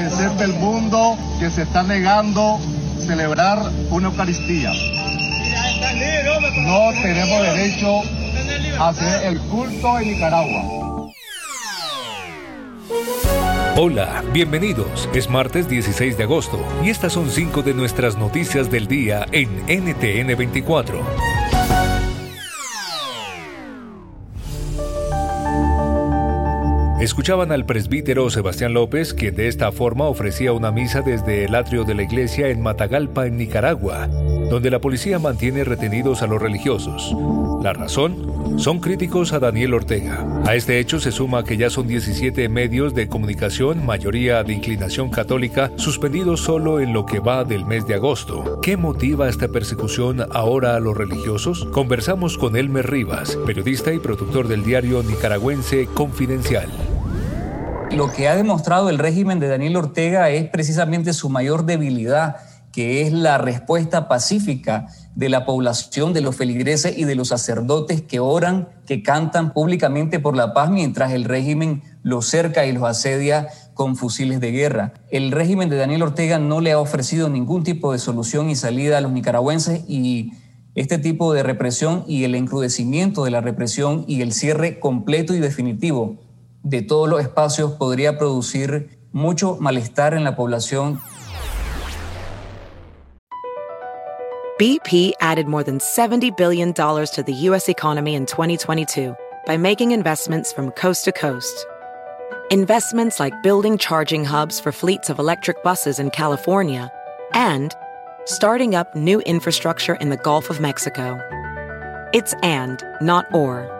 que sepa el mundo que se está negando celebrar una Eucaristía. No tenemos derecho a hacer el culto en Nicaragua. Hola, bienvenidos. Es martes 16 de agosto y estas son cinco de nuestras noticias del día en NTN 24. Escuchaban al presbítero Sebastián López, quien de esta forma ofrecía una misa desde el atrio de la iglesia en Matagalpa, en Nicaragua, donde la policía mantiene retenidos a los religiosos. La razón son críticos a Daniel Ortega. A este hecho se suma que ya son 17 medios de comunicación, mayoría de inclinación católica, suspendidos solo en lo que va del mes de agosto. ¿Qué motiva esta persecución ahora a los religiosos? Conversamos con Elmer Rivas, periodista y productor del diario nicaragüense Confidencial. Lo que ha demostrado el régimen de Daniel Ortega es precisamente su mayor debilidad, que es la respuesta pacífica de la población, de los feligreses y de los sacerdotes que oran, que cantan públicamente por la paz mientras el régimen los cerca y los asedia con fusiles de guerra. El régimen de Daniel Ortega no le ha ofrecido ningún tipo de solución y salida a los nicaragüenses y este tipo de represión y el encrudecimiento de la represión y el cierre completo y definitivo de todos los espacios podría producir mucho malestar en la población. BP added more than $70 billion to the U.S. economy in 2022 by making investments from coast to coast. Investments like building charging hubs for fleets of electric buses in California and starting up new infrastructure in the Gulf of Mexico. It's and, not or.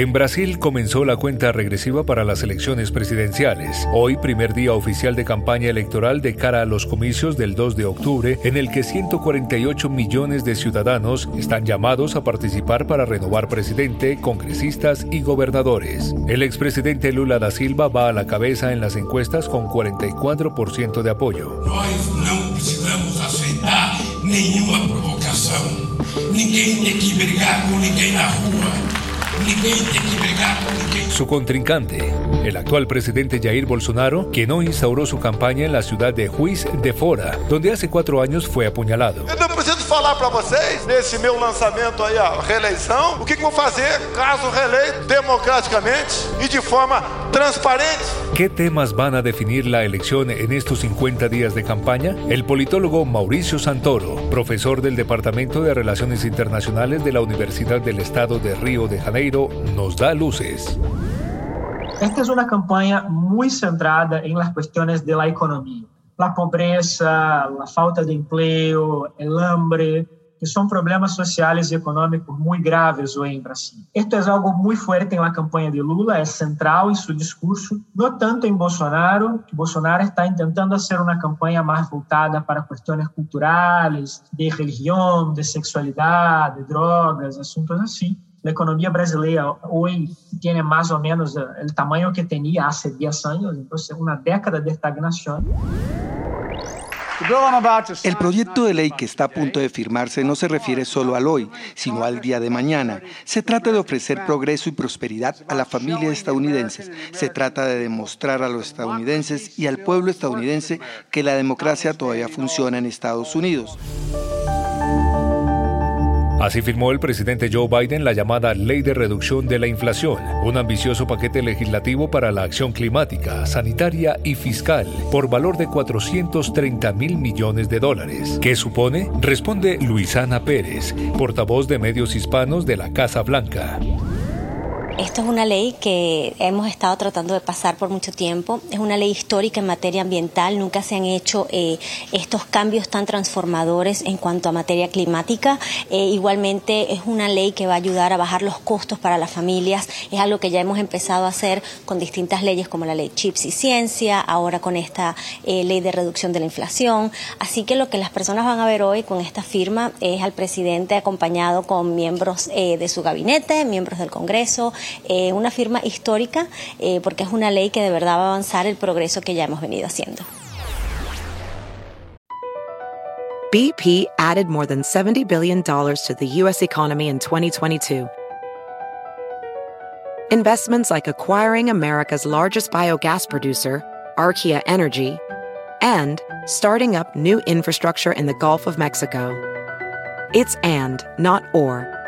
En Brasil comenzó la cuenta regresiva para las elecciones presidenciales. Hoy, primer día oficial de campaña electoral de cara a los comicios del 2 de octubre, en el que 148 millones de ciudadanos están llamados a participar para renovar presidente, congresistas y gobernadores. El expresidente Lula da Silva va a la cabeza en las encuestas con 44% de apoyo. que rua. Su contrincante, el actual presidente Jair Bolsonaro, que no instauró su campaña en la ciudad de Juiz de Fora, donde hace cuatro años fue apuñalado. Falar para vocês, nesse meu lançamento aí, a reeleição, o que, que vou fazer caso reeleito democraticamente e de forma transparente. ¿Qué temas van a definir la elección en estos 50 días de campaña? El politólogo Mauricio Santoro, profesor del Departamento de Relaciones Internacionales de la Universidad del Estado de Río de Janeiro, nos da luces. Esta es una campaña muy centrada en las cuestiones de la economía. La pobreza, la falta de empleo, el hambre, que são problemas sociais e econômicos muito graves hoje em Brasil. Isto é algo muito forte na campanha de Lula, é central em seu discurso, não tanto em Bolsonaro, que Bolsonaro está tentando fazer uma campanha mais voltada para questões culturais, de religião, de sexualidade, de drogas, assuntos assim. A economia brasileira hoje tem mais ou menos o tamanho que tinha há 10 anos, então uma década de estagnação. El proyecto de ley que está a punto de firmarse no se refiere solo al hoy, sino al día de mañana. Se trata de ofrecer progreso y prosperidad a la familia estadounidense. Se trata de demostrar a los estadounidenses y al pueblo estadounidense que la democracia todavía funciona en Estados Unidos. Así firmó el presidente Joe Biden la llamada Ley de Reducción de la Inflación, un ambicioso paquete legislativo para la acción climática, sanitaria y fiscal, por valor de 430 mil millones de dólares. ¿Qué supone? Responde Luisana Pérez, portavoz de medios hispanos de la Casa Blanca. Esto es una ley que hemos estado tratando de pasar por mucho tiempo. Es una ley histórica en materia ambiental. Nunca se han hecho eh, estos cambios tan transformadores en cuanto a materia climática. Eh, igualmente es una ley que va a ayudar a bajar los costos para las familias. Es algo que ya hemos empezado a hacer con distintas leyes como la ley CHIPS y Ciencia, ahora con esta eh, ley de reducción de la inflación. Así que lo que las personas van a ver hoy con esta firma es al presidente acompañado con miembros de su gabinete, miembros del Congreso, eh, una firma histórica eh, porque es una ley que de verdad va a avanzar el progreso que ya hemos venido haciendo. BP added more than $70 billion to the U.S. economy in 2022. Investments like acquiring America's largest biogas producer, Archaea Energy, and starting up new infrastructure in the Gulf of Mexico. It's and, not or.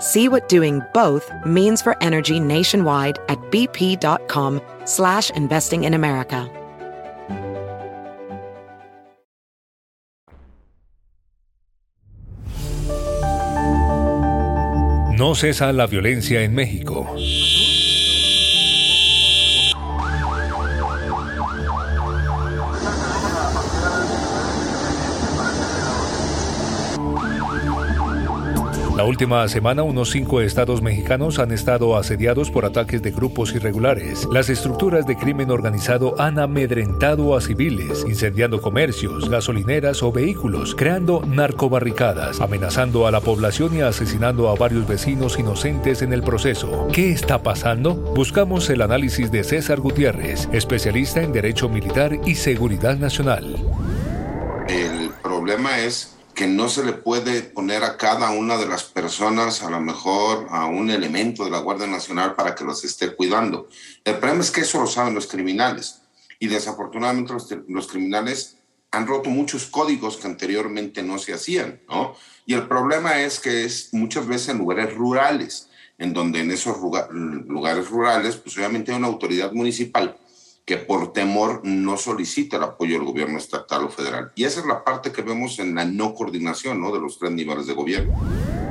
See what doing both means for energy nationwide at bp.com slash investing in America. No cesa la violencia en México. La última semana, unos cinco estados mexicanos han estado asediados por ataques de grupos irregulares. Las estructuras de crimen organizado han amedrentado a civiles, incendiando comercios, gasolineras o vehículos, creando narcobarricadas, amenazando a la población y asesinando a varios vecinos inocentes en el proceso. ¿Qué está pasando? Buscamos el análisis de César Gutiérrez, especialista en Derecho Militar y Seguridad Nacional. El problema es que no se le puede poner a cada una de las personas, a lo mejor a un elemento de la Guardia Nacional para que los esté cuidando. El problema es que eso lo saben los criminales y desafortunadamente los, criminales han roto muchos códigos que anteriormente no se hacían, ¿no? Y el problema es que es muchas veces en lugares rurales, en donde en esos lugares rurales, pues obviamente hay una autoridad municipal que por temor no solicita el apoyo del gobierno estatal o federal. Y esa es la parte que vemos en la no coordinación ¿no? de los tres niveles de gobierno.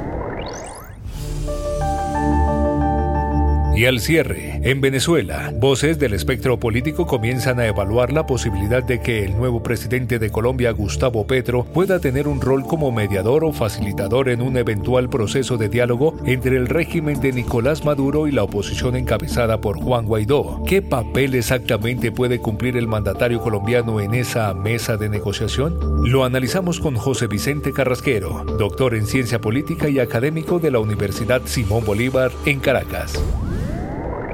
Y al cierre, en Venezuela, voces del espectro político comienzan a evaluar la posibilidad de que el nuevo presidente de Colombia, Gustavo Petro, pueda tener un rol como mediador o facilitador en un eventual proceso de diálogo entre el régimen de Nicolás Maduro y la oposición encabezada por Juan Guaidó. ¿Qué papel exactamente puede cumplir el mandatario colombiano en esa mesa de negociación? Lo analizamos con José Vicente Carrasquero, doctor en ciencia política y académico de la Universidad Simón Bolívar en Caracas.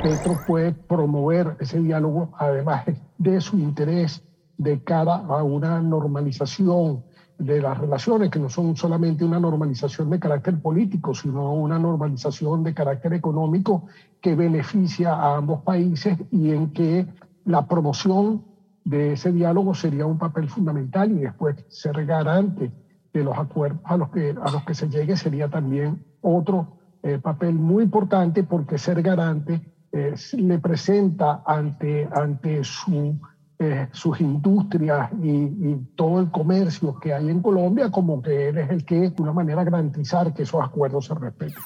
Petro puede promover ese diálogo, además de su interés de cara a una normalización de las relaciones, que no son solamente una normalización de carácter político, sino una normalización de carácter económico que beneficia a ambos países y en que la promoción de ese diálogo sería un papel fundamental y después ser garante de los acuerdos a los que, a los que se llegue sería también otro eh, papel muy importante porque ser garante eh, le presenta ante, ante su, eh, sus industrias y, y, todo el comercio que hay en Colombia como que él es el que de una manera garantizar que esos acuerdos se respeten.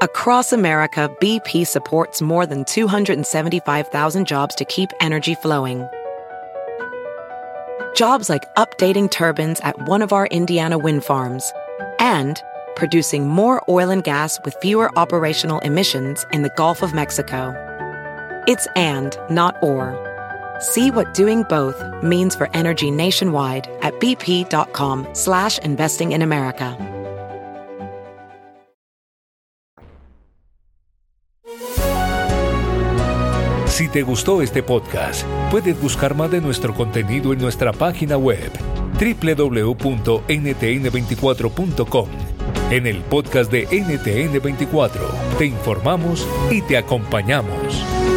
Across America, BP supports more than 275,000 jobs to keep energy flowing. Jobs like updating turbines at one of our Indiana wind farms and producing more oil and gas with fewer operational emissions in the Gulf of Mexico. It's and, not or. See what doing both means for energy nationwide at bp.com slash investing in America. Si te gustó este podcast, puedes buscar más de nuestro contenido en nuestra página web www.ntn24.com en el podcast de NTN24 te informamos y te acompañamos.